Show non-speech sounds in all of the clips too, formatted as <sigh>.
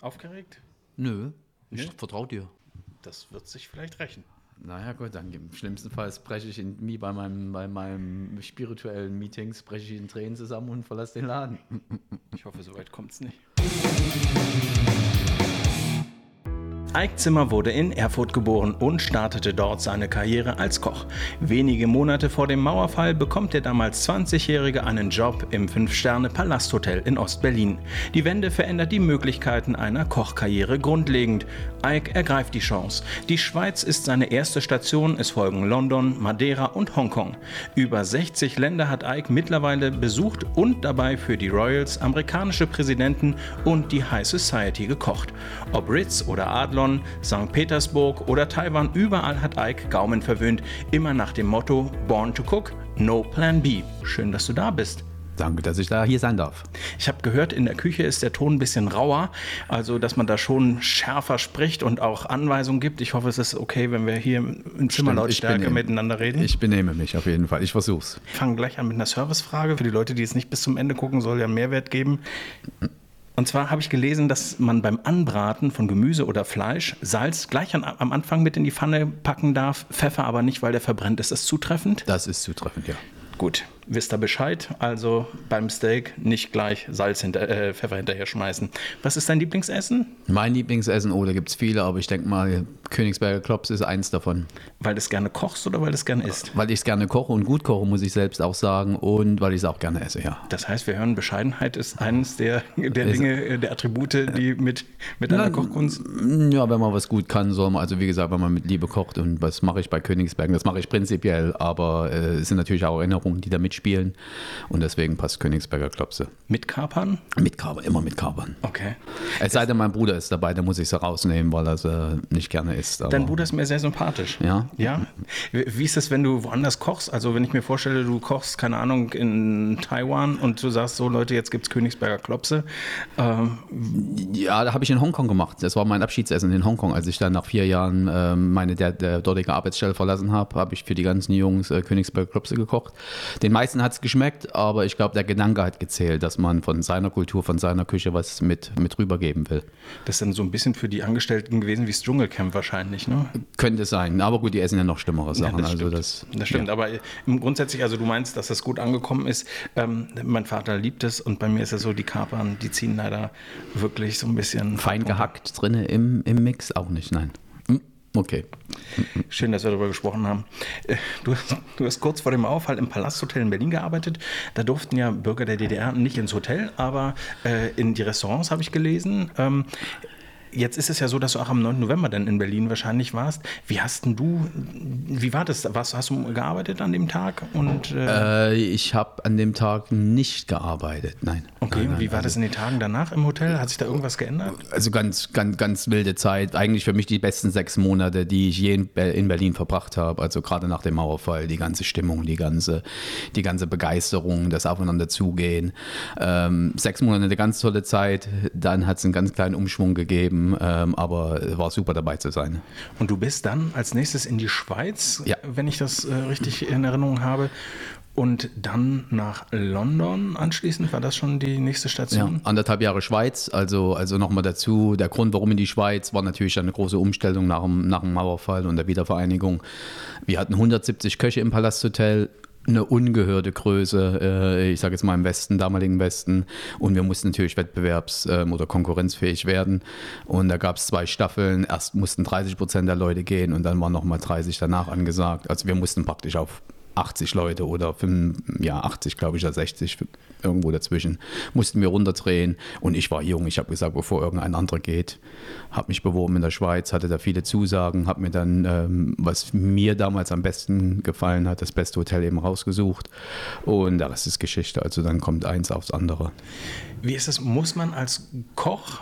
Aufgeregt? Nö, ich Nee? vertraue dir. Das wird sich vielleicht rächen. Naja, gut, dann im schlimmsten Fall breche ich in, bei meinem, bei meinem spirituellen Meetings, breche ich in Tränen zusammen und verlasse den Laden. Ich hoffe, soweit kommt es nicht. Ike Zimmer wurde in Erfurt geboren und startete dort seine Karriere als Koch. Wenige Monate vor dem Mauerfall bekommt der damals 20-Jährige einen Job im Fünf-Sterne-Palasthotel in Ostberlin. Die Wende verändert die Möglichkeiten einer Kochkarriere grundlegend. Ike ergreift die Chance. Die Schweiz ist seine erste Station, es folgen London, Madeira und Hongkong. Über 60 Länder hat Ike mittlerweile besucht und dabei für die Royals, amerikanische Präsidenten und die High Society gekocht. Ob Ritz oder Adlon, St. Petersburg oder Taiwan, überall hat Ike Gaumen verwöhnt, immer nach dem Motto Born to Cook, No Plan B. Schön, dass du da bist. Danke, dass ich da hier sein darf. Ich habe gehört, in der Küche ist der Ton ein bisschen rauer, also dass man da schon schärfer spricht und auch Anweisungen gibt. Ich hoffe, es ist okay, wenn wir hier in Zimmerlautstärke benehme- miteinander reden. Ich benehme mich auf jeden Fall. Ich versuch's. Ich fange gleich an mit einer Servicefrage. Für die Leute, die es nicht bis zum Ende gucken, soll ja Mehrwert geben. Und zwar habe ich gelesen, dass man beim Anbraten von Gemüse oder Fleisch Salz gleich an, am Anfang mit in die Pfanne packen darf, Pfeffer aber nicht, weil der verbrennt. Ist das zutreffend? Das ist zutreffend, ja. Gut, wisst ihr Bescheid. Also beim Steak nicht gleich Salz hinter, äh, Pfeffer hinterher schmeißen. Was ist dein Lieblingsessen? Mein Lieblingsessen, oh, da gibt es viele, aber ich denke mal, Königsberger Klops ist eins davon. Weil du es gerne kochst oder weil du es gerne isst? Weil ich es gerne koche und gut koche, muss ich selbst auch sagen. Und weil ich es auch gerne esse, ja. Das heißt, wir hören, Bescheidenheit ist eines der, der Dinge, äh, der Attribute, die mit, mit einer Kochkunst. Ja, wenn man was gut kann, soll man, also wie gesagt, wenn man mit Liebe kocht und was mache ich bei Königsbergen, das mache ich prinzipiell, aber äh, es sind natürlich auch Erinnerungen, die da mitspielen und deswegen passt Königsberger Klopse. Mit Kapern? Mit Kapern, immer mit Kapern. Okay. Es sei denn, mein Bruder ist dabei, dann muss ich sie rausnehmen, weil er sie nicht gerne isst. Dein Bruder ist mir sehr sympathisch. Ja? Ja. Wie ist es, wenn du woanders kochst? Also, wenn ich mir vorstelle, du kochst, keine Ahnung, in Taiwan und du sagst so, Leute, jetzt gibt es Königsberger Klopse. Ähm, Ja, da habe ich in Hongkong gemacht. Das war mein Abschiedsessen in Hongkong. Als ich dann nach vier Jahren ähm, meine der, der dortige Arbeitsstelle verlassen habe, habe ich für die ganzen Jungs äh, Königsberger Klopse gekocht. Den meisten hat es geschmeckt, aber ich glaube, der Gedanke hat gezählt, dass man von seiner Kultur, von seiner Küche was mit, mit rübergeben will. das ist dann so ein bisschen für die Angestellten gewesen wie das Dschungelcamp wahrscheinlich, ne? Könnte sein. Aber gut, die essen ja noch schlimmere Sachen. also stimmt. das, das stimmt. Ja. Aber im grundsätzlich, also du meinst, dass das gut angekommen ist. Ähm, mein Vater liebt es und bei mir ist es so, die Kapern, die ziehen leider wirklich so ein bisschen Fein gehackt drin im, im Mix auch nicht, nein. Okay. Schön, dass wir darüber gesprochen haben. Äh, Du, du hast kurz vor dem Auffall im Palasthotel in Berlin gearbeitet. Da durften ja Bürger der DDR nicht ins Hotel, aber äh, in die Restaurants habe ich gelesen. Ähm, Jetzt ist es ja so, dass du auch am 9. November dann in Berlin wahrscheinlich warst. Wie hast denn du, wie war das? Was, hast du gearbeitet an dem Tag? Und, äh, Äh, ich habe an dem Tag nicht gearbeitet, nein. okay, nein, nein, wie war also- das in den Tagen danach im Hotel? Hat sich da irgendwas geändert? Also ganz, ganz, ganz wilde Zeit. Eigentlich für mich die besten sechs Monate, die ich je in Be- in Berlin verbracht habe. Also gerade nach dem Mauerfall, die ganze Stimmung, die ganze, die ganze Begeisterung, das Aufeinander zugehen. Ähm, sechs Monate eine ganz tolle Zeit. Dann hat es einen ganz kleinen Umschwung gegeben, ähm, aber es war super dabei zu sein. Und du bist dann als nächstes in die Schweiz, Ja. wenn ich das äh, richtig in Erinnerung habe. Und dann nach London anschließend, war das schon die nächste Ja, Station? anderthalb Jahre Schweiz, also, also nochmal dazu. Der Grund, warum in die Schweiz, war natürlich eine große Umstellung nach dem, nach dem Mauerfall und der Wiedervereinigung. Wir hatten 170 Köche im Palasthotel, eine ungehörte Größe, äh, ich sage jetzt mal im Westen, damaligen Westen. Und wir mussten natürlich wettbewerbs- ähm, oder konkurrenzfähig werden. Und da gab es zwei Staffeln. Erst mussten 30 Prozent der Leute gehen und dann waren nochmal 30 danach angesagt. Also wir mussten praktisch auf 80 Leute oder 5, ja 80 glaube ich, oder 60 irgendwo dazwischen, mussten wir runterdrehen und ich war jung, ich habe gesagt, bevor irgendein anderer geht, habe mich beworben in der Schweiz, hatte da viele Zusagen, habe mir dann, ähm, was mir damals am besten gefallen hat, das beste Hotel eben rausgesucht und der Rest ist Geschichte, also dann kommt eins aufs andere. Wie ist es? Muss man als Koch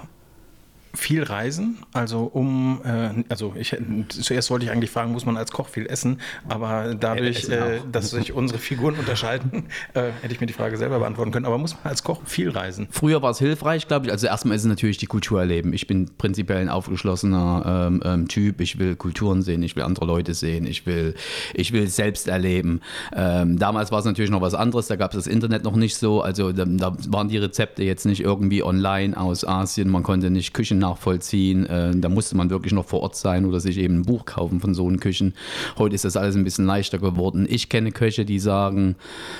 viel reisen? Also um, äh, also ich, zuerst wollte ich eigentlich fragen, muss man als Koch viel essen? Aber dadurch, äh, dass sich unsere Figuren unterscheiden, <laughs> äh, hätte ich mir die Frage selber beantworten können. Aber muss man als Koch viel reisen? Früher war es hilfreich, glaube ich. Also erstmal ist es natürlich die Kultur erleben. Ich bin prinzipiell ein aufgeschlossener ähm, ähm, Typ. Ich will Kulturen sehen, ich will andere Leute sehen, ich will, ich will selbst erleben. Ähm, damals war es natürlich noch was anderes, da gab es das Internet noch nicht so. Also da, da, waren die Rezepte jetzt nicht irgendwie online aus Asien, man konnte nicht Küchen nachvollziehen. Äh, da musste man wirklich noch vor Ort sein oder sich eben ein Buch kaufen von so einen Küchen. Heute ist das alles ein bisschen leichter geworden. Ich kenne Köche, die sagen,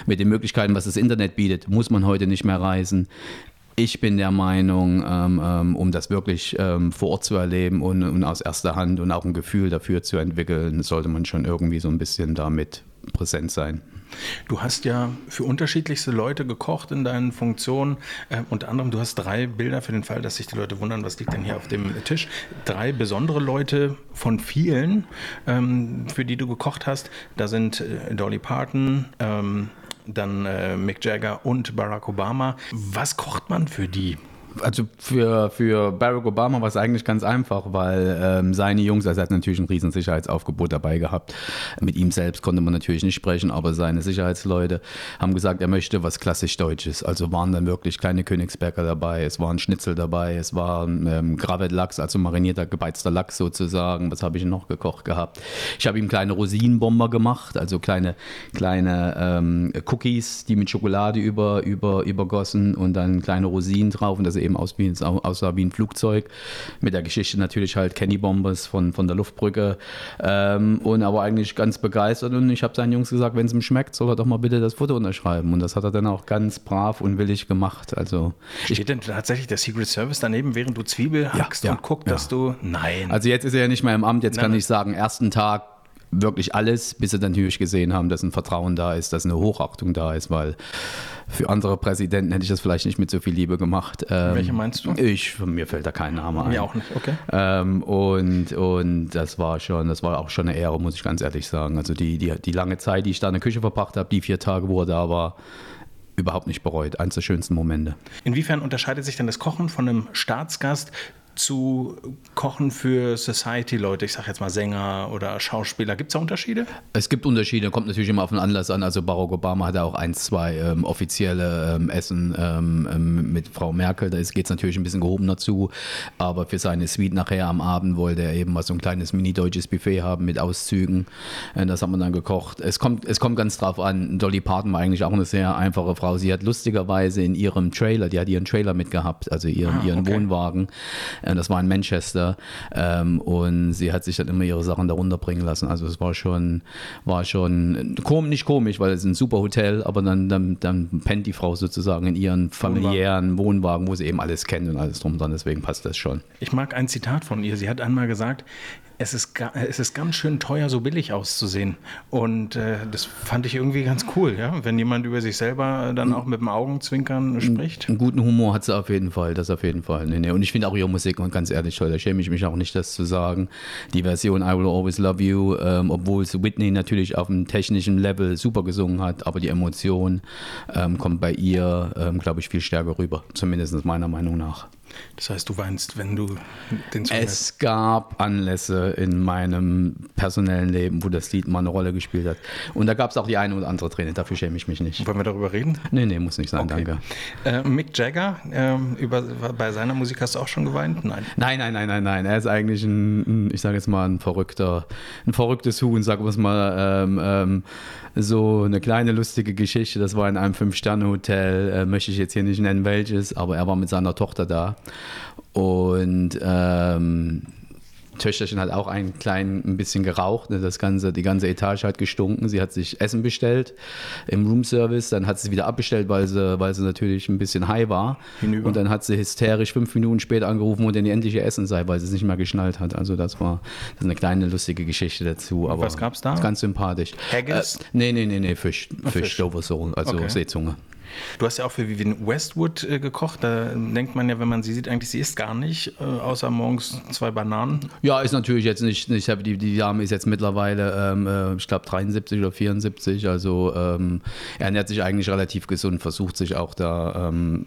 mit den Möglichkeiten, was das Internet bietet, muss man heute nicht mehr reisen. Ich bin der Meinung, ähm, ähm, um das wirklich ähm, vor Ort zu erleben und, aus erster Hand und auch ein Gefühl dafür zu entwickeln, sollte man schon irgendwie so ein bisschen damit präsent sein. Du hast ja für unterschiedlichste Leute gekocht in deinen Funktionen. Äh, unter anderem, du hast drei Bilder für den Fall, dass sich die Leute wundern, was liegt denn hier auf dem Tisch. Drei besondere Leute von vielen, ähm, für die du gekocht hast. Da sind äh, Dolly Parton, ähm, dann äh, Mick Jagger und Barack Obama. Was kocht man für die? Also für, für Barack Obama war es eigentlich ganz einfach, weil ähm, seine Jungs, also er hat natürlich ein riesen Sicherheitsaufgebot dabei gehabt. Mit ihm selbst konnte man natürlich nicht sprechen, aber seine Sicherheitsleute haben gesagt, er möchte was klassisch Deutsches. Also waren dann wirklich kleine Königsberger dabei, es waren Schnitzel dabei, es war ähm, Gravet-Lachs, also marinierter, gebeizter Lachs sozusagen. Was habe ich noch gekocht gehabt? Ich habe ihm kleine Rosinenbomber gemacht, also kleine, kleine ähm, Cookies, die mit Schokolade über, über, übergossen und dann kleine Rosinen drauf und das eben aus wie, aussah wie ein Flugzeug. Mit der Geschichte natürlich halt Kenny Bombers von, von der Luftbrücke. Ähm, und er war eigentlich ganz begeistert und ich habe seinen Jungs gesagt, wenn es ihm schmeckt, soll er doch mal bitte das Foto unterschreiben. Und das hat er dann auch ganz brav und willig gemacht. Also Steht ich, denn tatsächlich der Secret Service daneben, während du Zwiebel hackst ja, und guckt, ja. dass du. Nein. Also jetzt ist er ja nicht mehr im Amt, jetzt Nein. kann ich sagen, ersten Tag wirklich alles, bis sie dann natürlich gesehen haben, dass ein Vertrauen da ist, dass eine Hochachtung da ist, weil für andere Präsidenten hätte ich das vielleicht nicht mit so viel Liebe gemacht. Ähm, Welche meinst du? Ich, mir fällt da kein Name ein. Mir auch nicht, okay. Ähm, und, und das war schon, das war auch schon eine Ehre, muss ich ganz ehrlich sagen. Also die, die, die lange Zeit, die ich da in der Küche verbracht habe, die vier Tage, wo er da war, überhaupt nicht bereut. Eins der schönsten Momente. Inwiefern unterscheidet sich denn das Kochen von einem Staatsgast zu kochen für Society-Leute? Ich sage jetzt mal Sänger oder Schauspieler. Gibt es da Unterschiede? Es gibt Unterschiede, kommt natürlich immer auf den Anlass an. Also Barack Obama hatte auch ein, zwei ähm, offizielle ähm, Essen ähm, ähm mit Frau Merkel. Da geht es natürlich ein bisschen gehobener zu. Aber für seine Suite nachher am Abend wollte er eben mal so ein kleines mini-deutsches Buffet haben mit Auszügen. Äh, das hat man dann gekocht. Es kommt, es kommt ganz drauf an. Dolly Parton war eigentlich auch eine sehr einfache Frau. Sie hat lustigerweise in ihrem Trailer, die hat ihren Trailer mitgehabt, also ihren, ah, ihren okay. Wohnwagen äh, das war in Manchester. Ähm, und sie hat sich dann immer ihre Sachen darunter bringen lassen. Also es war schon, war schon kom nicht komisch, weil es ist ein super Hotel, aber dann, dann, dann pennt die Frau sozusagen in ihren familiären Wohnwagen. Wohnwagen, wo sie eben alles kennt und alles drum dran. Deswegen passt das schon. Ich mag ein Zitat von ihr. Sie hat einmal gesagt, es ist, es ist ganz schön teuer, so billig auszusehen. Und äh, das fand ich irgendwie ganz cool, ja, wenn jemand über sich selber dann auch mit dem Augenzwinkern spricht. Einen guten Humor hat sie auf jeden Fall, das auf jeden Fall. Nee, nee. Und ich finde auch ihre Musik und ganz ehrlich toll, da schäme ich mich auch nicht, das zu sagen. Die Version I Will Always Love You, ähm, obwohl es Whitney natürlich auf einem technischen Level super gesungen hat, aber die Emotion ähm, kommt bei ihr, ähm, glaube ich, viel stärker rüber, zumindest meiner Meinung nach. Das heißt, du weinst, wenn du den Song Es hast. gab Anlässe in meinem personellen Leben, wo das Lied mal eine Rolle gespielt hat. Und da gab es auch die eine oder andere Träne, dafür schäme ich mich nicht. Wollen wir darüber reden? Nee, nee, muss nicht sein, okay. danke. Äh, Mick Jagger, äh, über, bei seiner Musik hast du auch schon geweint? Nein. Nein, nein, nein, nein, nein. Er ist eigentlich ein, ich sage jetzt mal, ein verrückter, ein verrücktes Huhn, sagen wir es mal. Ähm, ähm, so eine kleine lustige Geschichte. Das war in einem Fünf-Sterne-Hotel, äh, möchte ich jetzt hier nicht nennen welches, aber er war mit seiner Tochter da. Und ähm, Töchterchen hat auch ein klein ein bisschen geraucht. Ne? Das ganze, die ganze Etage hat gestunken. Sie hat sich Essen bestellt im Roomservice. Dann hat sie es wieder abbestellt, weil sie, weil sie natürlich ein bisschen high war. Hinüber. Und dann hat sie hysterisch fünf Minuten später angerufen, wo denn die endliche Essen sei, weil sie es nicht mehr geschnallt hat. Also das war das ist eine kleine lustige Geschichte dazu. Aber Was gab es da? Ganz sympathisch. Haggis? Äh, nee, nee, nee, nee, Fisch. Fisch, Fisch. Dover also okay. Seezunge. Du hast ja auch für Vivian Westwood äh, gekocht. Da denkt man ja, wenn man sie sieht, eigentlich sie isst gar nicht, äh, außer morgens zwei Bananen. Ja, ist natürlich jetzt nicht. Ich habe die, die Dame ist jetzt mittlerweile, ähm, äh, ich glaube 73 oder 74. Also ähm, ernährt sich eigentlich relativ gesund, versucht sich auch da ähm,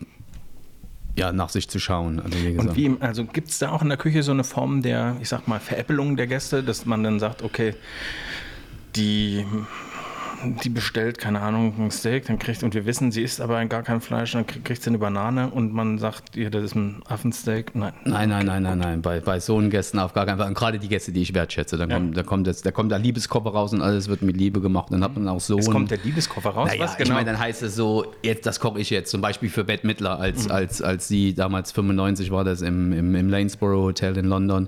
ja, nach sich zu schauen. Also, wie gesagt. Und wie, also gibt es da auch in der Küche so eine Form der, ich sag mal, Veräppelung der Gäste, dass man dann sagt, okay, die die bestellt, keine Ahnung, ein Steak, dann kriegt, und wir wissen, sie isst aber gar kein Fleisch, dann kriegt sie eine Banane und man sagt ihr, das ist ein Affensteak. Nein. Nein, nein, nein, nein, nein. Bei, bei so einen Gästen auf gar keinen Fall. Und gerade die Gäste, die ich wertschätze, dann ja. kommt, da, kommt das, da kommt der Liebeskoffer raus und alles wird mit Liebe gemacht. Dann hat man auch so. Es kommt der Liebeskoffer raus? Naja, Was genau? Ich meine, dann heißt es so, jetzt, das koche ich jetzt. Zum Beispiel für Bette Midler, als, mhm. als, als sie damals 95 war, das im, im, im Lanesborough Hotel in London,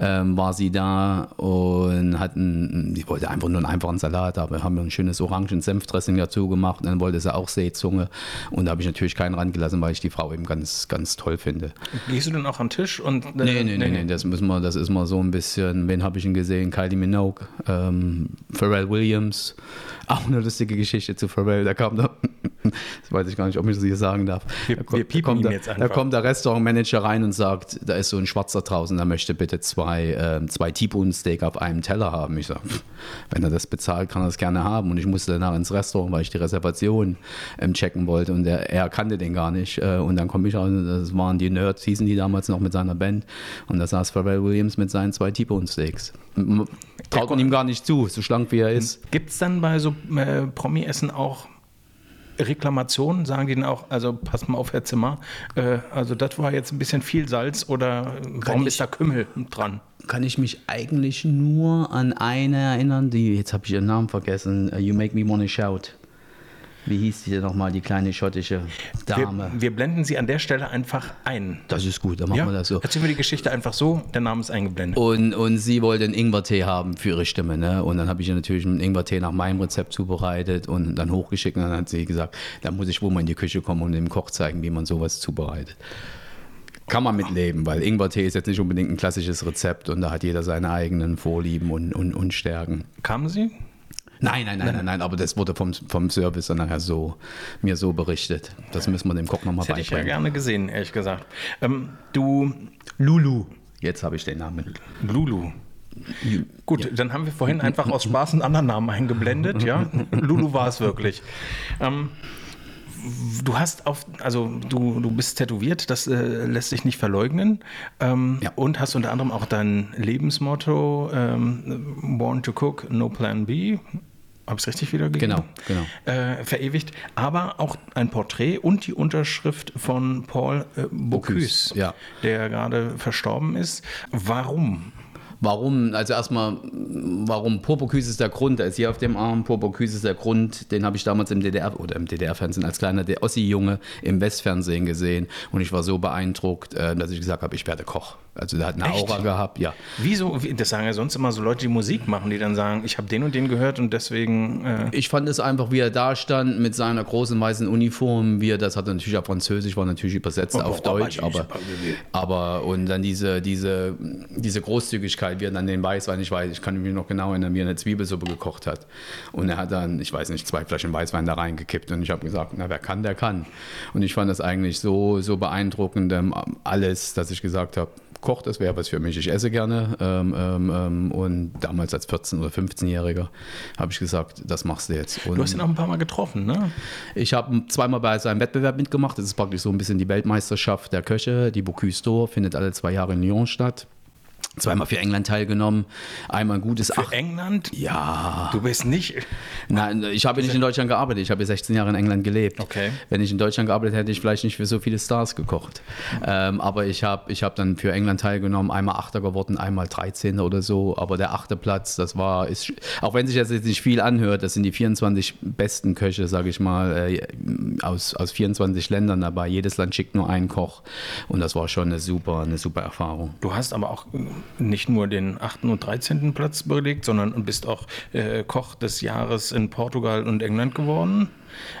ähm, war sie da und hat einen, die wollte einfach nur einen einfachen Salat, aber haben wir ein schönes Orangen-Senf Senfdressing dazu gemacht. Und dann wollte sie auch Seezunge. Und da habe ich natürlich keinen rangelassen, weil ich die Frau eben ganz, ganz toll finde. Gehst du denn auch an den Tisch? Und, äh, nee, nee, nee, nee, das, müssen wir, das ist mal so ein bisschen, wen habe ich ihn gesehen? Kylie Minogue, ähm, Pharrell Williams. Auch eine lustige Geschichte zu Pharrell. Da kam da, das weiß ich gar nicht, ob ich das hier sagen darf. Wir, da, wir da, kommt, da, da kommt der Restaurantmanager rein und sagt, da ist so ein Schwarzer draußen, der möchte bitte zwei, äh, zwei T-Bone Steak auf einem Teller haben. Ich sage, wenn er das bezahlt, kann er das gerne haben. Und ich musste danach ins Restaurant, weil ich die Reservation ähm, checken wollte und er, er, kannte den gar nicht. Äh, und dann komme ich raus, das waren die Nerds, hießen die damals noch mit seiner Band. Und da saß Pharrell Williams mit seinen zwei T-Bone Steaks. Traut man ihm gar nicht zu, so schlank wie er ist. Gibt es dann bei so äh, Promi-Essen auch Reklamationen? Sagen die dann auch, also pass mal auf, Herr Zimmer, äh, also das war jetzt ein bisschen viel Salz oder warum ich, ist da Kümmel dran? Kann ich mich eigentlich nur an eine erinnern, die, jetzt habe ich ihren Namen vergessen, uh, You Make Me Wanna Shout wie hieß die denn nochmal, die kleine schottische Dame? Wir, wir, blenden sie an der Stelle einfach ein. Das ist gut, dann machen ja? wir das so. Erzählen wir die Geschichte einfach so, der Name ist eingeblendet. Und, und sie wollte einen Ingwertee haben für ihre Stimme. Ne? Und dann habe ich ihr natürlich einen Ingwertee nach meinem Rezept zubereitet und dann hochgeschickt. Und dann hat sie gesagt, da muss ich wohl mal in die Küche kommen und dem Koch zeigen, wie man sowas zubereitet. Kann man mitleben, weil Ingwertee ist jetzt nicht unbedingt ein klassisches Rezept und da hat jeder seine eigenen Vorlieben und, und, und Stärken. Kamen Sie? Nein, nein, nein, nein, nein, aber das wurde vom, vom Service dann nachher so, mir so berichtet. Das müssen wir dem Koch nochmal beibringen. Hätte ich ja gerne gesehen, ehrlich gesagt. Ähm, du. Lulu. Jetzt habe ich den Namen. Lulu. Gut, ja. dann haben wir vorhin einfach aus Spaß einen anderen Namen eingeblendet, ja. <laughs> Lulu war es wirklich. Ähm, du hast auf, also du, du bist tätowiert, das äh, lässt sich nicht verleugnen. Ähm, ja. Und hast unter anderem auch dein Lebensmotto ähm, Born to Cook, No Plan B habe ich es richtig wiedergegeben? Genau, genau. Äh, verewigt. Aber auch ein Porträt und die Unterschrift von Paul äh, Bocuse, ja. der gerade verstorben ist. Warum? Warum, also erstmal, warum Purpurküse ist der Grund, der ist hier auf dem Arm, Purpurküse ist der Grund, den habe ich damals im DDR oder im DDR-Fernsehen als kleiner Ossi-Junge im Westfernsehen gesehen und ich war so beeindruckt, äh, dass ich gesagt habe, ich werde Koch. Also der hat eine Echt? Aura gehabt, ja. Wieso? Das sagen ja sonst immer so Leute, die Musik machen, die dann sagen, ich habe den und den gehört und deswegen. Äh ich fand es einfach, wie er da stand mit seiner großen weißen Uniform, wie er das hatte natürlich auf Französisch, war natürlich übersetzt oh, auf Deutsch, aber, aber und dann diese, diese, diese Großzügigkeit, wie er dann den Weißwein, ich weiß, ich kann mich noch genau erinnern, wie er eine Zwiebelsuppe gekocht hat. Und er hat dann, ich weiß nicht, zwei Flaschen Weißwein da reingekippt und ich habe gesagt, na wer kann, der kann. Und ich fand das eigentlich so, so beeindruckend, ähm, alles, dass ich gesagt habe, Koch, das wäre was für mich. Ich esse gerne. Ähm, ähm, ähm und damals als 14- oder 15-Jähriger habe ich gesagt, das machst du jetzt. Und du hast ihn auch ein paar Mal getroffen, ne? Ich habe zweimal bei seinem Wettbewerb mitgemacht. Das ist praktisch so ein bisschen die Weltmeisterschaft der Köche. Die Bocuse d'Or findet alle zwei Jahre in Lyon statt zweimal für England teilgenommen, einmal ein gutes Für Ach England? Ja. Du bist nicht. Nein, ich habe nicht in Deutschland gearbeitet. Ich habe 16 Jahre in England gelebt. Okay. Wenn ich in Deutschland gearbeitet hätte, hätte ich vielleicht nicht für so viele Stars gekocht. Ähm, aber ich habe ich hab dann für England teilgenommen, einmal Achter geworden, einmal 13. oder so. Aber der achte Platz, das war, ist, auch wenn sich das jetzt nicht viel anhört, das sind die 24 besten Köche, sage ich mal, äh, aus, aus 24 Ländern dabei. Jedes Land schickt nur einen Koch. Und das war schon eine super, eine super Erfahrung. Du hast aber auch nicht nur den 8. und 13. Platz belegt, sondern bist auch äh, Koch des Jahres in Portugal und England geworden.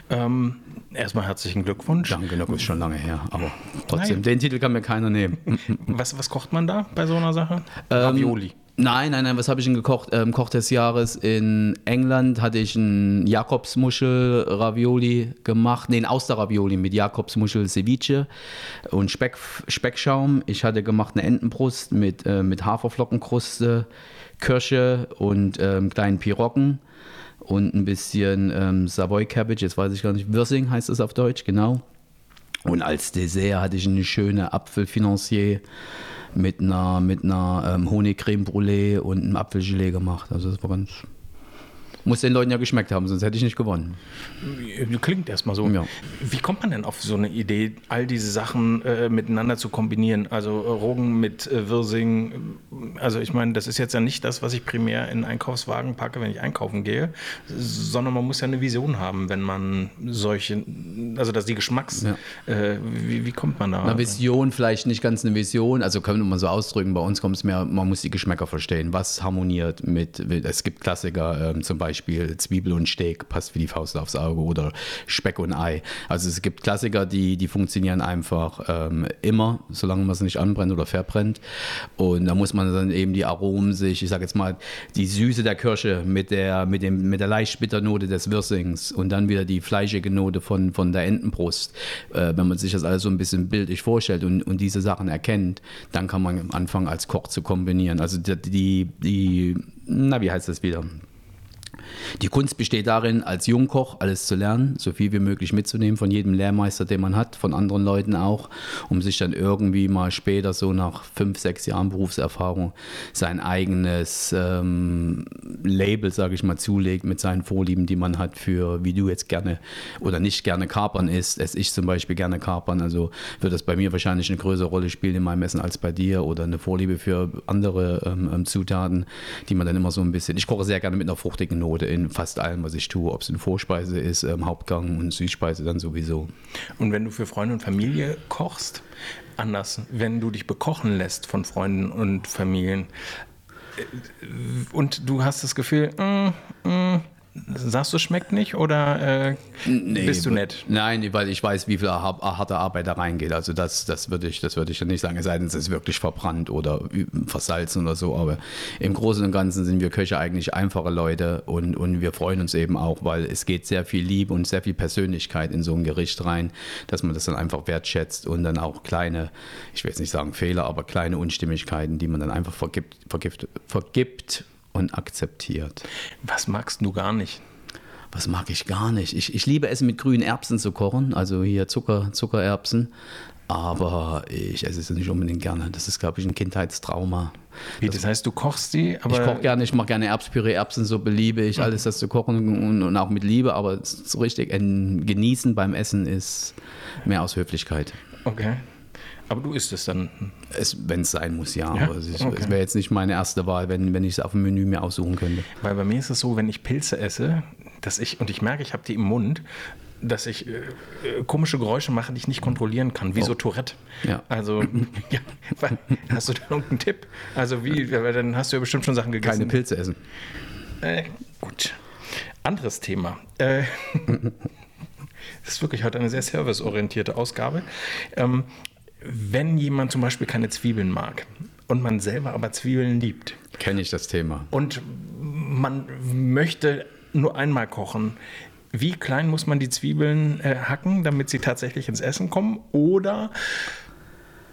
Ähm, erstmal herzlichen Glückwunsch. Danke, das ist schon lange her, aber trotzdem, Nein. den Titel kann mir keiner nehmen. was, was kocht man da bei so einer Sache? Ähm, Ravioli. Nein, nein, nein, was habe ich denn gekocht? Ähm, Koch des Jahres in England hatte ich ein Jakobsmuschel-Ravioli gemacht, nee, ein Auster-Ravioli mit Jakobsmuschel-Ceviche und Speck, Speckschaum. Ich hatte gemacht eine Entenbrust mit, äh, mit Haferflockenkruste, Kirsche und ähm, kleinen Pirocken und ein bisschen ähm, Savoy Cabbage, jetzt weiß ich gar nicht, Wirsing heißt es auf Deutsch, genau Und als Dessert hatte ich eine schöne Apfelfinancier mit einer, mit einer ähm, Honigcreme Brûlée und einem Apfelgelee gemacht. Also das war ganz muss den Leuten ja geschmeckt haben, sonst hätte ich nicht gewonnen. Klingt erstmal so. Ja. Wie kommt man denn auf so eine Idee, all diese Sachen äh, miteinander zu kombinieren? Also äh, Roggen mit äh, Wirsing. Also ich meine, das ist jetzt ja nicht das, was ich primär in Einkaufswagen packe, wenn ich einkaufen gehe, sondern man muss ja eine Vision haben, wenn man solche, also dass die Geschmacks, ja. äh, wie, wie, kommt man da? Eine Vision, vielleicht nicht ganz eine Vision, also können wir mal so ausdrücken, bei uns kommt es mehr, man muss die Geschmäcker verstehen, was harmoniert mit, es gibt Klassiker, ähm, zum Beispiel Beispiel Zwiebel und Steak passt wie die Faust aufs Auge oder Speck und Ei. Also es gibt Klassiker, die, die funktionieren einfach ähm, immer, solange man es nicht anbrennt oder verbrennt. Und da muss man dann eben die Aromen sich, ich sage jetzt mal, die Süße der Kirsche mit der, mit dem, mit der leicht Bitternote des Wirsings und dann wieder die fleischige Note von, von der Entenbrust. Äh, wenn man sich das alles so ein bisschen bildlich vorstellt und, und diese Sachen erkennt, dann kann man anfangen als Koch zu kombinieren. Also die, die, die na, wie heißt das wieder? Die Kunst besteht darin, als Jungkoch alles zu lernen, so viel wie möglich mitzunehmen von jedem Lehrmeister, den man hat, von anderen Leuten auch, um sich dann irgendwie mal später, so nach fünf, sechs Jahren Berufserfahrung, sein eigenes ähm, Label, sage ich mal, zulegt mit seinen Vorlieben, die man hat für, wie du jetzt gerne oder nicht gerne Kapern isst. Esse ich zum Beispiel gerne Kapern, also wird das bei mir wahrscheinlich eine größere Rolle spielen in meinem Essen als bei dir oder eine Vorliebe für andere ähm, ähm Zutaten, die man dann immer so ein bisschen, ich koche sehr gerne mit einer fruchtigen Note in fast allem, was ich tue, ob es eine Vorspeise ist, ähm, Hauptgang und Süßspeise dann sowieso. Und wenn du für Freunde und Familie kochst, anders, wenn du dich bekochen lässt von Freunden und Familien, äh, und du hast das Gefühl, mm, mm, Sagst du, schmeckt nicht oder äh, nee, bist du nett? Nein, weil ich weiß, wie viel harte Arbeit da reingeht. Also das, das würde ich, das würde ich nicht sagen, es sei denn, es ist wirklich verbrannt oder versalzen oder so. Aber im Großen und Ganzen sind wir Köche eigentlich einfache Leute und, und wir freuen uns eben auch, weil es geht sehr viel Liebe und sehr viel Persönlichkeit in so ein Gericht rein, dass man das dann einfach wertschätzt und dann auch kleine, ich will jetzt nicht sagen Fehler, aber kleine Unstimmigkeiten, die man dann einfach vergibt, vergibt, vergibt und akzeptiert. Was magst du gar nicht? Was mag ich gar nicht? Ich, ich liebe es, mit grünen Erbsen zu kochen, also hier Zucker, Zuckererbsen. Aber ich esse es nicht unbedingt gerne. Das ist, glaube ich, ein Kindheitstrauma. Wie, das, das heißt, du kochst die? ich koche gerne, ich mache gerne Erbspüree, Erbsensuppe, liebe ich, mhm. alles das zu kochen und, und, auch mit Liebe. Aber so richtig ein Genießen beim Essen ist mehr aus Höflichkeit. Okay. Aber du isst es dann? Wenn es sein muss, ja. ja? Aber es, okay. es wäre jetzt nicht meine erste Wahl, wenn, wenn ich es auf dem Menü mir aussuchen könnte. Weil bei mir ist es so, wenn ich Pilze esse, dass ich, und ich merke, ich habe die im Mund, dass ich äh, äh, komische Geräusche mache, die ich nicht kontrollieren kann, wie oh. so Tourette. Ja. Also, <laughs> ja, hast du da irgendeinen Tipp? Also, wie, dann hast du ja bestimmt schon Sachen gegessen. Keine Pilze essen. Äh, gut. Anderes Thema. Äh, <laughs> das ist wirklich heute eine sehr serviceorientierte Ausgabe. Ähm, wenn jemand zum Beispiel keine Zwiebeln mag und man selber aber Zwiebeln liebt. Kenne ich das Thema. Und man möchte nur einmal kochen. Wie klein muss man die Zwiebeln äh, hacken, damit sie tatsächlich ins Essen kommen? Oder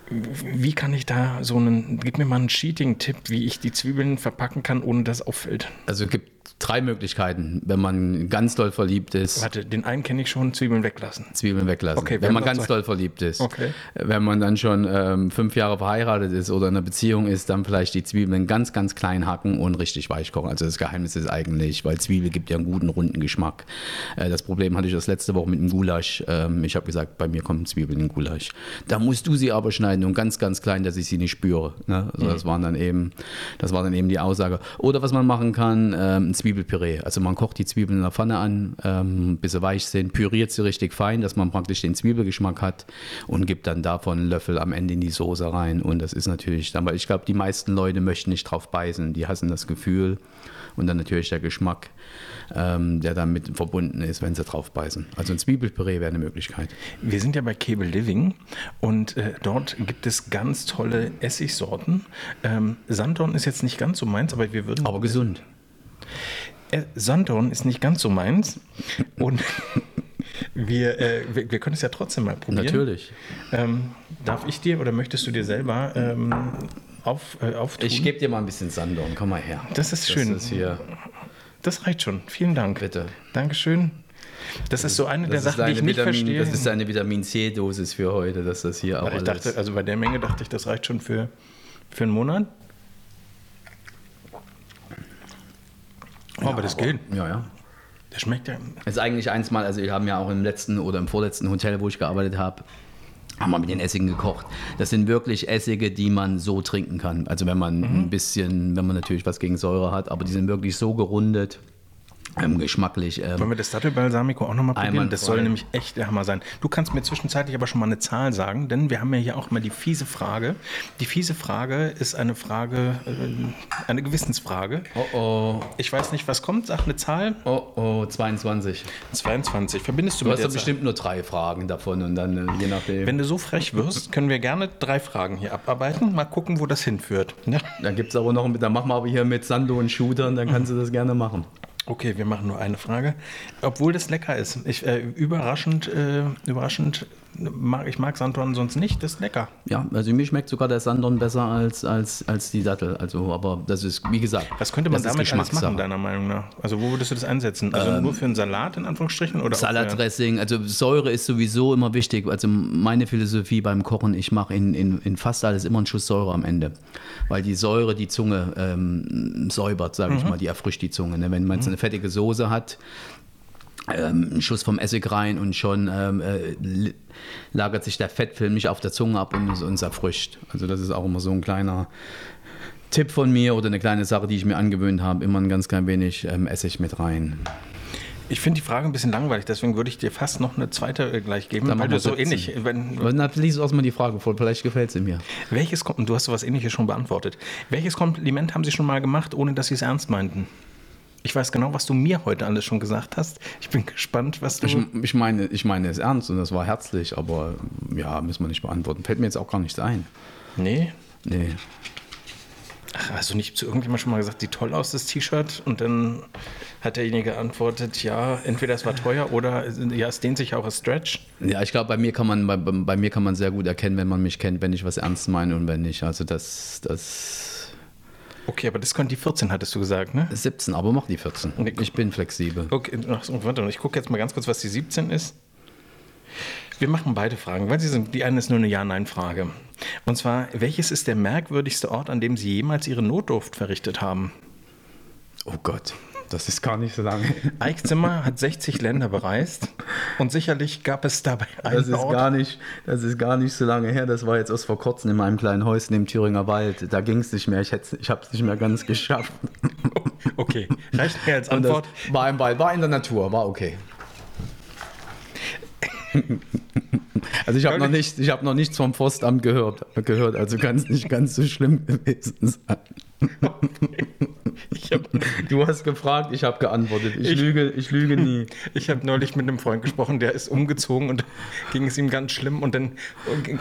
wie kann ich da so einen, gib mir mal einen Cheating-Tipp, wie ich die Zwiebeln verpacken kann, ohne dass auffällt? Also es gibt drei Möglichkeiten, wenn man ganz doll verliebt ist. Warte, den einen kenne ich schon, Zwiebeln weglassen. Zwiebeln weglassen. Okay, wenn man ganz zwei. doll verliebt ist. Okay. Wenn man dann schon ähm, fünf Jahre verheiratet ist oder in einer Beziehung ist, dann vielleicht die Zwiebeln ganz, ganz klein hacken und richtig weich kochen. Also das Geheimnis ist eigentlich, weil Zwiebel gibt ja einen guten, runden Geschmack. Äh, das Problem hatte ich das letzte Woche mit dem Gulasch. Ähm, ich habe gesagt, bei mir kommen Zwiebeln in Gulasch. Da musst du sie aber schneiden und ganz, ganz klein, dass ich sie nicht spüre. Ne? Also mhm. das waren dann eben, das war dann eben die Aussage. Oder was man machen kann, ähm, Zwiebelpüree. Also man kocht die Zwiebeln in der Pfanne an, ähm, bis sie weich sind, püriert sie richtig fein, dass man praktisch den Zwiebelgeschmack hat und gibt dann davon einen Löffel am Ende in die Soße rein. Und das ist natürlich dann, weil ich glaube, die meisten Leute möchten nicht drauf beißen, die hassen das Gefühl und dann natürlich der Geschmack, ähm, der damit verbunden ist, wenn sie drauf beißen. Also ein Zwiebelpüree wäre eine Möglichkeit. Wir sind ja bei Cable Living und äh, dort gibt es ganz tolle Essigsorten. Ähm, Sanddorn ist jetzt nicht ganz so meins, aber wir würden. Aber gesund. Äh, Sanddorn ist nicht ganz so meins. Und <laughs> wir, äh, wir, wir, können es ja trotzdem mal probieren. Natürlich. Ähm, darf ich dir oder möchtest du dir selber ähm, auf, äh, auftun? Ich gebe dir mal ein bisschen Sanddorn. Komm mal her. Das ist schön. Das, ist hier das reicht schon. Vielen Dank. Bitte. Dankeschön. Das ist so eine der Das ist Sachen, die ich nicht Vitamin, verstehe. Das ist eine Vitamin C-Dosis für heute, dass das hier auch ich dachte, also bei der Menge dachte ich, das reicht schon für, für einen Monat. Oh, aber das geht. Ja, ja. Das schmeckt ja. Das ist eigentlich eins mal, also wir haben ja auch im letzten oder im vorletzten Hotel, wo ich gearbeitet habe, haben wir mit den Essigen gekocht. Das sind wirklich Essige, die man so trinken kann. Also wenn man Mhm. ein bisschen, wenn man natürlich was gegen Säure hat, aber die sind wirklich so gerundet, ähm, geschmacklich. Ähm, Wollen wir das Dattelbalsamico auch nochmal probieren? Das soll nämlich echt der Hammer sein. Du kannst mir zwischenzeitlich aber schon mal eine Zahl sagen, denn wir haben ja hier auch mal die fiese Frage. Die fiese Frage ist eine Frage, äh, eine Gewissensfrage. oh oh, Ich weiß nicht, was kommt. Sag eine Zahl. oh oh, 22. 22. Verbindest du, Du mit hast doch bestimmt nur drei Fragen davon und dann äh, je nachdem. Wenn du so frech wirst, können wir gerne drei Fragen hier abarbeiten. Mal gucken, wo das hinführt. Ja? Dann gibt es aber noch, dann machen wir aber hier mit Sando und Shooter und dann kannst du das gerne machen. Okay, wir machen nur eine Frage. Obwohl das lecker ist. Ich, äh, überraschend, äh, überraschend, mag, ich mag Sanddorn sonst nicht, das ist lecker. Ja, also mir schmeckt sogar der Sandon besser als, als, als die Dattel. Also, aber das ist, wie gesagt. Was könnte man damit alles machen, deiner Meinung nach? Also wo würdest du das einsetzen? Also nur für einen Salat in Anführungsstrichen? Oder Salatdressing, also Säure ist sowieso immer wichtig. Also meine Philosophie beim Kochen, ich mache in, in, in fast alles immer einen Schuss Säure am Ende. Weil die Säure die Zunge ähm, säubert, sage ich mal, die erfrischt die Zunge. Ne? Wenn man jetzt eine fettige Soße hat, ähm, einen Schuss vom Essig rein und schon ähm, äh, lagert sich der Fettfilm nicht auf der Zunge ab und ist uns erfrischt. Also das ist auch immer so ein kleiner Tipp von mir oder eine kleine Sache, die ich mir angewöhnt habe, immer ein ganz klein wenig ähm, Essig mit rein. Ich finde die Frage ein bisschen langweilig, deswegen würde ich dir fast noch eine zweite äh, gleich geben, Dann weil du so 17. ähnlich. Wenn, Aber dann lies erstmal die Frage vor, vielleicht gefällt sie mir. welches du hast sowas ähnliches schon beantwortet. Welches Kompliment haben sie schon mal gemacht, ohne dass sie es ernst meinten? Ich weiß genau, was du mir heute alles schon gesagt hast. Ich bin gespannt, was du. Ich, ich, meine, ich meine es ernst und das war herzlich, aber ja, müssen wir nicht beantworten. Fällt mir jetzt auch gar nichts ein. nee. Nee. Ach, hast du nicht zu irgendjemandem schon mal gesagt, sieht toll aus, das T-Shirt? Und dann hat derjenige geantwortet, ja, entweder es war teuer oder ja, es dehnt sich auch als Stretch. Ja, ich glaube, bei mir kann man bei, bei mir kann man sehr gut erkennen, wenn man mich kennt, wenn ich was ernst meine und wenn nicht. Also das, das Okay, aber das konnte die 14, hattest du gesagt, ne? 17, aber mach die 14. Nee, Ich bin flexibel. Okay, ach so, warte, ich gucke jetzt mal ganz kurz, was die 17 ist. Wir machen beide Fragen, weil sie sind, die eine ist nur eine Ja-Nein-Frage. Und zwar, welches ist der merkwürdigste Ort, an dem Sie jemals Ihre Notdurft verrichtet haben? Oh Gott, das ist gar nicht so lange. <laughs> Ike Zimmer hat 60 Länder bereist und sicherlich gab es dabei einen Das ist, Ort. gar nicht, das ist gar nicht so lange her. Das war jetzt erst vor kurzem in meinem kleinen Häuschen im Thüringer Wald. Da ging es nicht mehr. Ich, ich habe es nicht mehr ganz geschafft. <laughs> Okay, reicht mir als Antwort. war im Wald, war in der Natur, war okay. <laughs> Also ich habe noch, nicht, ich hab noch nichts vom Forstamt gehört, gehört also kann es nicht ganz so schlimm gewesen sein. Habe <laughs> Du hast gefragt, ich habe geantwortet. Ich, Ich- lüge, ich lüge nie. <laughs> ich hab neulich mit einem Freund gesprochen, der ist umgezogen und <laughs> ging es ihm ganz schlimm und dann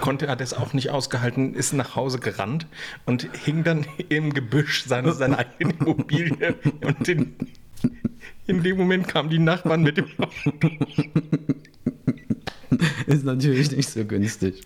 konnte hat er es auch nicht ausgehalten, ist nach Hause gerannt und hing dann im Gebüsch seiner, seiner eigenen Immobilie und in, in dem Moment kamen die Nachbarn mit dem <laughs> Ist natürlich nicht so günstig.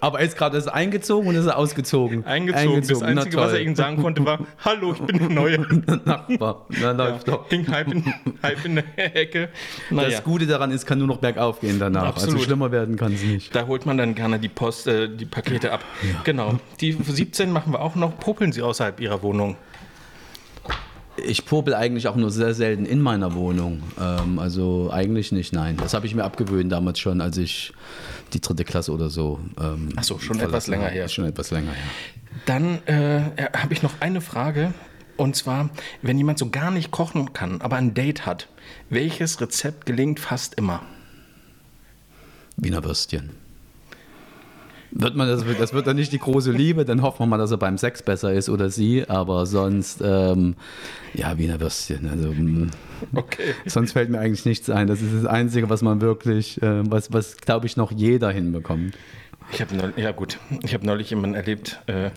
Aber er ist gerade er eingezogen und ist er ausgezogen? eingezogen. Das Na Einzige, was er ihnen sagen konnte, war, <laughs> hallo, ich bin der Neue. <laughs> Nachbar. Na, läuft doch. Hing halb in, halb in der Hecke. Naja. Das Gute daran ist, kann nur noch bergauf gehen danach. Absolut. Also schlimmer werden kann es nicht. Da holt man dann gerne die Post, äh, die Pakete ab. Genau. Die 17 machen wir auch noch. Popeln Sie außerhalb Ihrer Wohnung? Ich popel eigentlich auch nur sehr selten in meiner Wohnung. Ähm, also eigentlich nicht, nein. Das habe ich mir abgewöhnt damals schon, als ich die dritte Klasse oder so. Ähm, Ach so, schon etwas länger her. Schon etwas länger her. Dann äh, habe ich noch eine Frage. Und zwar, wenn jemand so gar nicht kochen kann, aber ein Date hat, welches Rezept gelingt fast immer? Wiener Würstchen. Wird man das, das wird dann nicht die große Liebe, dann hoffen wir mal, dass er beim Sex besser ist oder sie, aber sonst, ähm, ja, Wiener Würstchen. Also, mm, Okay. sonst fällt mir eigentlich nichts ein. Das ist das Einzige, was man wirklich, äh, was, was glaube ich, noch jeder hinbekommt. Ich habe neulich, ja gut, ich habe neulich jemanden erlebt, äh,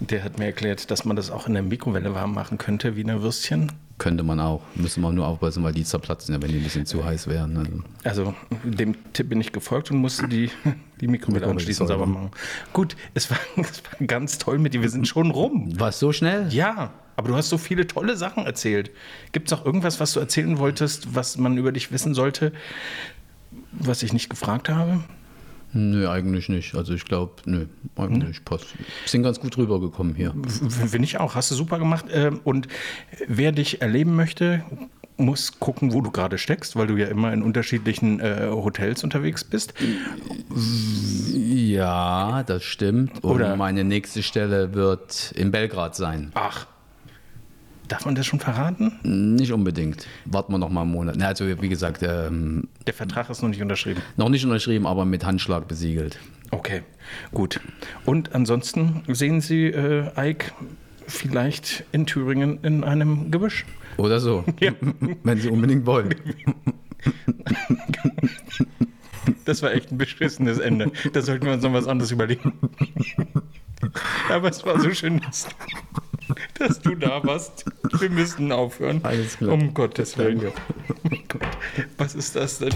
der hat mir erklärt, dass man das auch in der Mikrowelle warm machen könnte, wie eine Würstchen. Könnte man auch. Müssen wir nur aufpassen, weil die zerplatzen ja, wenn die ein bisschen zu heiß wären. Also. Also dem Tipp bin ich gefolgt und musste die, die Mikrowelle anschließend sauber machen. Gut, es war, <laughs> es war ganz toll mit dir. Wir sind schon rum. War so schnell? Ja, aber du hast so viele tolle Sachen erzählt. Gibt es auch irgendwas, was du erzählen wolltest, was man über dich wissen sollte, was ich nicht gefragt habe? Nö, eigentlich nicht. Also ich glaube, nö, eigentlich passt. Sind ganz gut rübergekommen hier. Finde ich auch. Hast du super gemacht. Ähm, Und wer dich erleben möchte, muss gucken, wo du gerade steckst, weil du ja immer in unterschiedlichen äh, Hotels unterwegs bist. Ja, das stimmt. Und Oder- meine nächste Stelle wird in Belgrad sein. Ach, darf man das schon verraten? Nicht unbedingt. Warten wir noch mal einen Monat. Na, Also wie gesagt, ähm, Der Vertrag ist noch nicht unterschrieben. noch nicht unterschrieben, aber mit Handschlag besiegelt. Okay, gut. Und ansonsten sehen Sie äh, Ike vielleicht in Thüringen in einem Gebüsch? Oder so, <laughs> Ja. <laughs> wenn Sie unbedingt wollen. <laughs> Das war echt ein beschissenes Ende. Da sollten wir uns noch was anderes überlegen. Aber es war so schön, dass, <laughs> dass du da warst. Wir müssen aufhören. Alles klar. Um Gottes Willen. Oh Gott. Was ist das denn?